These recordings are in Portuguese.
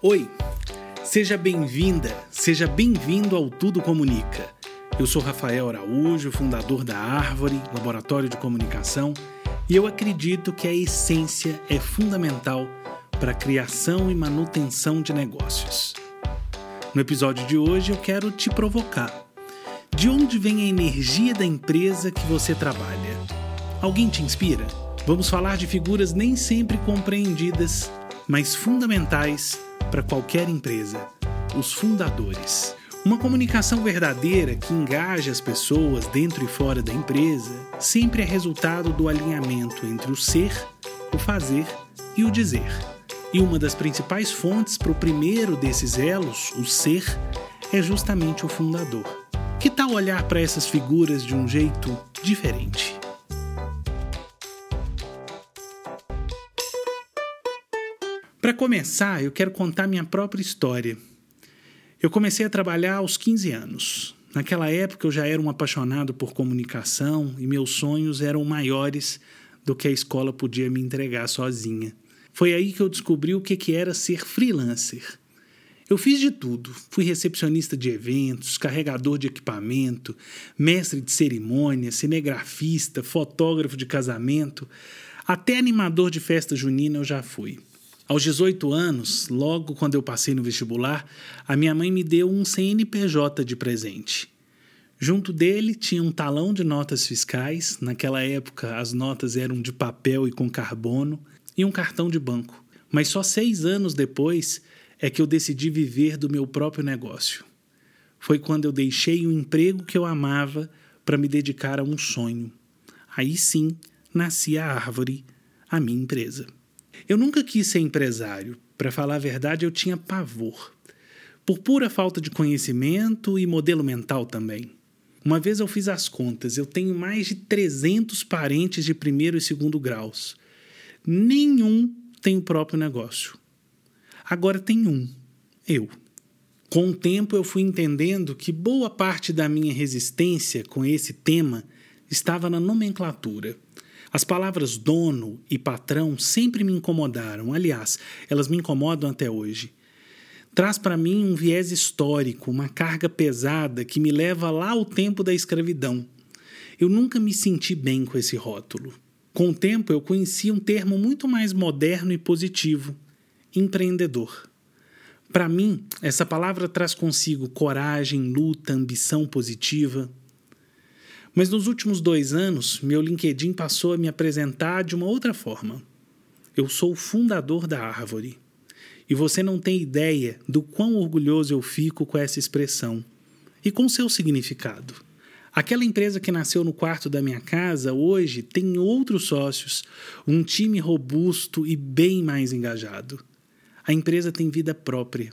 Oi, seja bem-vinda, seja bem-vindo ao Tudo Comunica. Eu sou Rafael Araújo, fundador da Árvore, Laboratório de Comunicação, e eu acredito que a essência é fundamental para a criação e manutenção de negócios. No episódio de hoje eu quero te provocar. De onde vem a energia da empresa que você trabalha? Alguém te inspira? Vamos falar de figuras nem sempre compreendidas, mas fundamentais para qualquer empresa: os fundadores. Uma comunicação verdadeira que engaja as pessoas dentro e fora da empresa sempre é resultado do alinhamento entre o ser, o fazer e o dizer. E uma das principais fontes para o primeiro desses elos, o ser, é justamente o fundador. Que tal olhar para essas figuras de um jeito diferente? Para começar, eu quero contar minha própria história. Eu comecei a trabalhar aos 15 anos. Naquela época eu já era um apaixonado por comunicação e meus sonhos eram maiores do que a escola podia me entregar sozinha. Foi aí que eu descobri o que era ser freelancer. Eu fiz de tudo. Fui recepcionista de eventos, carregador de equipamento, mestre de cerimônia, cinegrafista, fotógrafo de casamento, até animador de festa junina eu já fui. Aos 18 anos, logo quando eu passei no vestibular, a minha mãe me deu um CNPJ de presente. Junto dele tinha um talão de notas fiscais, naquela época as notas eram de papel e com carbono, e um cartão de banco. Mas só seis anos depois é que eu decidi viver do meu próprio negócio. Foi quando eu deixei o emprego que eu amava para me dedicar a um sonho. Aí sim nasci a árvore, a minha empresa. Eu nunca quis ser empresário. Para falar a verdade, eu tinha pavor. Por pura falta de conhecimento e modelo mental também. Uma vez eu fiz as contas, eu tenho mais de 300 parentes de primeiro e segundo graus. Nenhum tem o próprio negócio. Agora tem um, eu. Com o tempo eu fui entendendo que boa parte da minha resistência com esse tema estava na nomenclatura. As palavras dono e patrão sempre me incomodaram, aliás, elas me incomodam até hoje. Traz para mim um viés histórico, uma carga pesada que me leva lá ao tempo da escravidão. Eu nunca me senti bem com esse rótulo. Com o tempo, eu conheci um termo muito mais moderno e positivo: empreendedor. Para mim, essa palavra traz consigo coragem, luta, ambição positiva. Mas nos últimos dois anos, meu LinkedIn passou a me apresentar de uma outra forma. Eu sou o fundador da árvore. E você não tem ideia do quão orgulhoso eu fico com essa expressão e com seu significado. Aquela empresa que nasceu no quarto da minha casa hoje tem outros sócios, um time robusto e bem mais engajado. A empresa tem vida própria.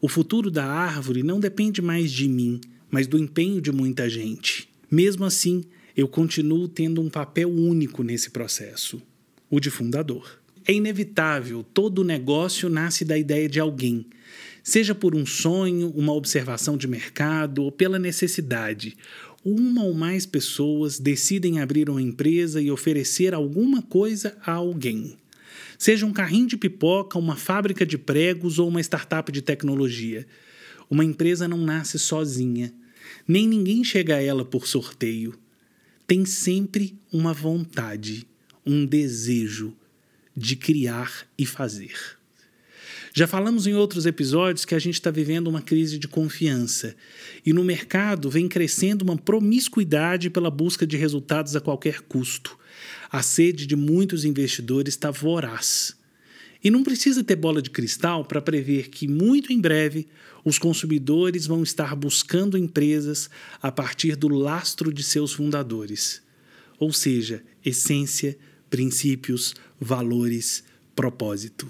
O futuro da árvore não depende mais de mim, mas do empenho de muita gente. Mesmo assim, eu continuo tendo um papel único nesse processo, o de fundador. É inevitável, todo negócio nasce da ideia de alguém, seja por um sonho, uma observação de mercado ou pela necessidade. Uma ou mais pessoas decidem abrir uma empresa e oferecer alguma coisa a alguém. Seja um carrinho de pipoca, uma fábrica de pregos ou uma startup de tecnologia. Uma empresa não nasce sozinha nem ninguém chega a ela por sorteio. Tem sempre uma vontade, um desejo de criar e fazer. Já falamos em outros episódios que a gente está vivendo uma crise de confiança e no mercado vem crescendo uma promiscuidade pela busca de resultados a qualquer custo. A sede de muitos investidores está voraz. E não precisa ter bola de cristal para prever que, muito em breve, os consumidores vão estar buscando empresas a partir do lastro de seus fundadores, ou seja, essência, princípios, valores, propósito.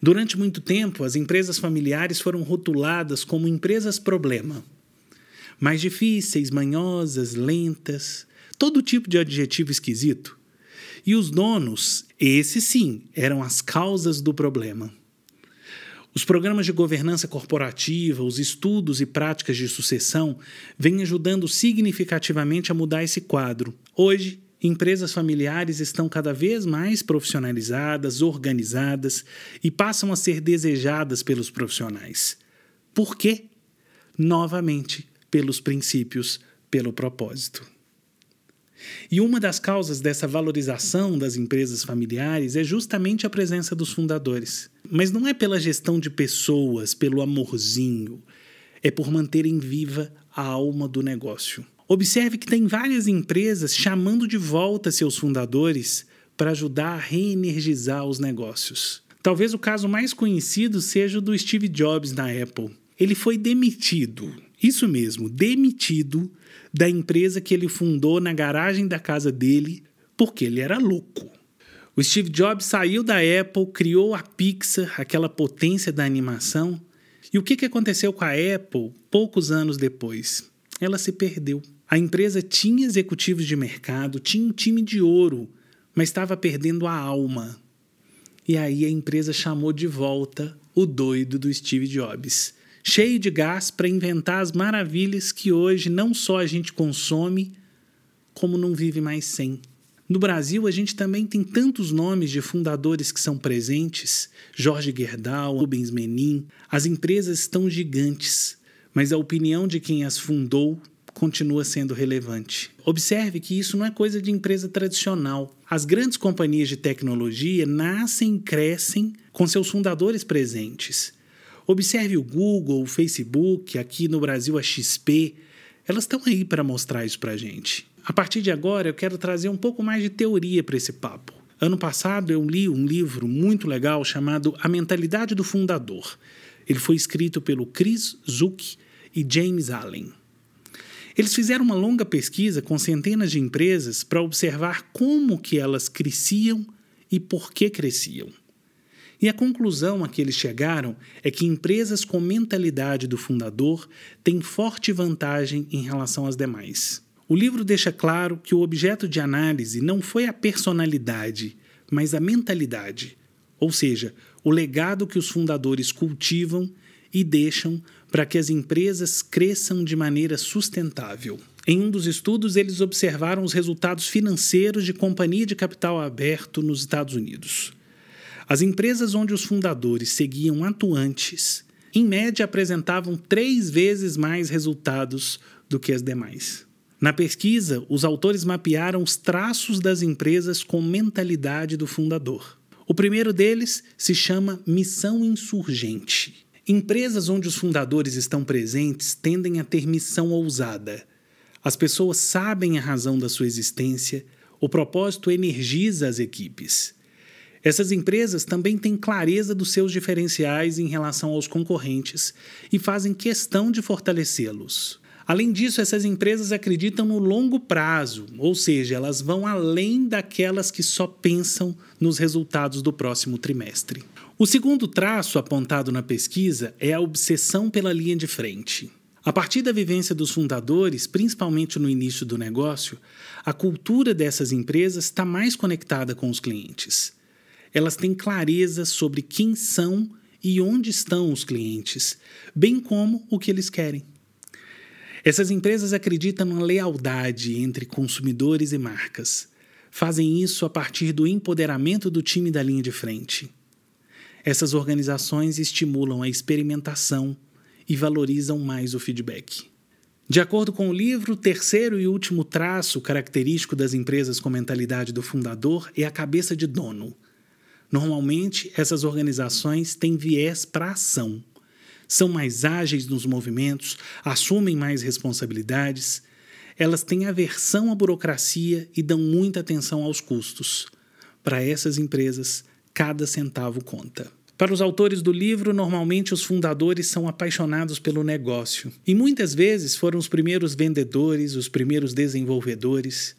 Durante muito tempo, as empresas familiares foram rotuladas como empresas problema. Mais difíceis, manhosas, lentas, todo tipo de adjetivo esquisito. E os donos, esses sim, eram as causas do problema. Os programas de governança corporativa, os estudos e práticas de sucessão vêm ajudando significativamente a mudar esse quadro. Hoje, empresas familiares estão cada vez mais profissionalizadas, organizadas e passam a ser desejadas pelos profissionais. Por quê? Novamente, pelos princípios, pelo propósito. E uma das causas dessa valorização das empresas familiares é justamente a presença dos fundadores. Mas não é pela gestão de pessoas, pelo amorzinho, é por manterem viva a alma do negócio. Observe que tem várias empresas chamando de volta seus fundadores para ajudar a reenergizar os negócios. Talvez o caso mais conhecido seja o do Steve Jobs na Apple. Ele foi demitido, isso mesmo, demitido da empresa que ele fundou na garagem da casa dele porque ele era louco. O Steve Jobs saiu da Apple, criou a Pixar, aquela potência da animação. E o que, que aconteceu com a Apple poucos anos depois? Ela se perdeu. A empresa tinha executivos de mercado, tinha um time de ouro, mas estava perdendo a alma. E aí a empresa chamou de volta o doido do Steve Jobs cheio de gás para inventar as maravilhas que hoje não só a gente consome, como não vive mais sem. No Brasil, a gente também tem tantos nomes de fundadores que são presentes: Jorge Gerdau, Rubens Menin. As empresas estão gigantes, mas a opinião de quem as fundou continua sendo relevante. Observe que isso não é coisa de empresa tradicional. As grandes companhias de tecnologia nascem e crescem com seus fundadores presentes. Observe o Google, o Facebook, aqui no Brasil a XP, elas estão aí para mostrar isso para a gente. A partir de agora, eu quero trazer um pouco mais de teoria para esse papo. Ano passado, eu li um livro muito legal chamado A Mentalidade do Fundador. Ele foi escrito pelo Chris Zuck e James Allen. Eles fizeram uma longa pesquisa com centenas de empresas para observar como que elas cresciam e por que cresciam. E a conclusão a que eles chegaram é que empresas com mentalidade do fundador têm forte vantagem em relação às demais. O livro deixa claro que o objeto de análise não foi a personalidade, mas a mentalidade, ou seja, o legado que os fundadores cultivam e deixam para que as empresas cresçam de maneira sustentável. Em um dos estudos, eles observaram os resultados financeiros de companhia de capital aberto nos Estados Unidos. As empresas onde os fundadores seguiam atuantes, em média, apresentavam três vezes mais resultados do que as demais. Na pesquisa, os autores mapearam os traços das empresas com mentalidade do fundador. O primeiro deles se chama missão insurgente. Empresas onde os fundadores estão presentes tendem a ter missão ousada. As pessoas sabem a razão da sua existência, o propósito energiza as equipes. Essas empresas também têm clareza dos seus diferenciais em relação aos concorrentes e fazem questão de fortalecê-los. Além disso, essas empresas acreditam no longo prazo, ou seja, elas vão além daquelas que só pensam nos resultados do próximo trimestre. O segundo traço apontado na pesquisa é a obsessão pela linha de frente. A partir da vivência dos fundadores, principalmente no início do negócio, a cultura dessas empresas está mais conectada com os clientes elas têm clareza sobre quem são e onde estão os clientes, bem como o que eles querem. Essas empresas acreditam na lealdade entre consumidores e marcas. Fazem isso a partir do empoderamento do time da linha de frente. Essas organizações estimulam a experimentação e valorizam mais o feedback. De acordo com o livro, o terceiro e último traço característico das empresas com mentalidade do fundador é a cabeça de dono. Normalmente, essas organizações têm viés para ação. São mais ágeis nos movimentos, assumem mais responsabilidades. Elas têm aversão à burocracia e dão muita atenção aos custos. Para essas empresas, cada centavo conta. Para os autores do livro, normalmente os fundadores são apaixonados pelo negócio e muitas vezes foram os primeiros vendedores, os primeiros desenvolvedores.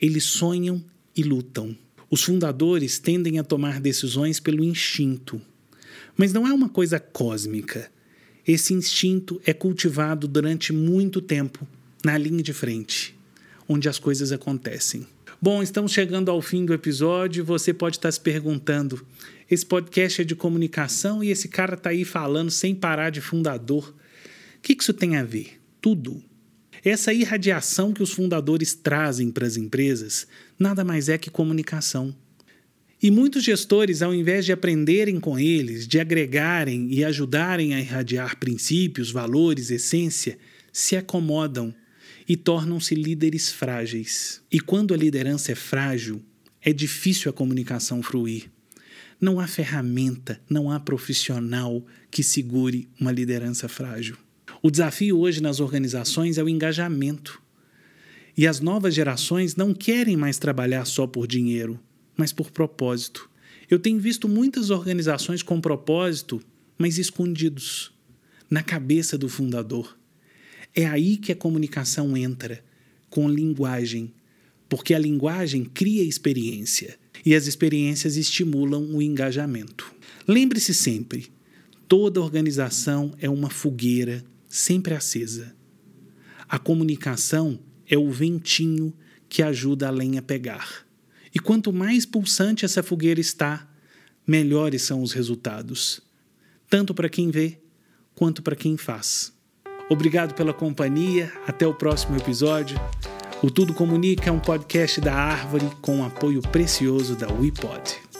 Eles sonham e lutam. Os fundadores tendem a tomar decisões pelo instinto. Mas não é uma coisa cósmica. Esse instinto é cultivado durante muito tempo na linha de frente, onde as coisas acontecem. Bom, estamos chegando ao fim do episódio. Você pode estar se perguntando: esse podcast é de comunicação e esse cara está aí falando sem parar de fundador. O que isso tem a ver? Tudo. Essa irradiação que os fundadores trazem para as empresas nada mais é que comunicação. E muitos gestores, ao invés de aprenderem com eles, de agregarem e ajudarem a irradiar princípios, valores, essência, se acomodam e tornam-se líderes frágeis. E quando a liderança é frágil, é difícil a comunicação fruir. Não há ferramenta, não há profissional que segure uma liderança frágil. O desafio hoje nas organizações é o engajamento. E as novas gerações não querem mais trabalhar só por dinheiro, mas por propósito. Eu tenho visto muitas organizações com propósito, mas escondidos na cabeça do fundador. É aí que a comunicação entra, com linguagem, porque a linguagem cria experiência e as experiências estimulam o engajamento. Lembre-se sempre: toda organização é uma fogueira sempre acesa. A comunicação é o ventinho que ajuda a lenha a pegar. E quanto mais pulsante essa fogueira está, melhores são os resultados, tanto para quem vê quanto para quem faz. Obrigado pela companhia, até o próximo episódio. O Tudo Comunica é um podcast da Árvore com apoio precioso da WePod.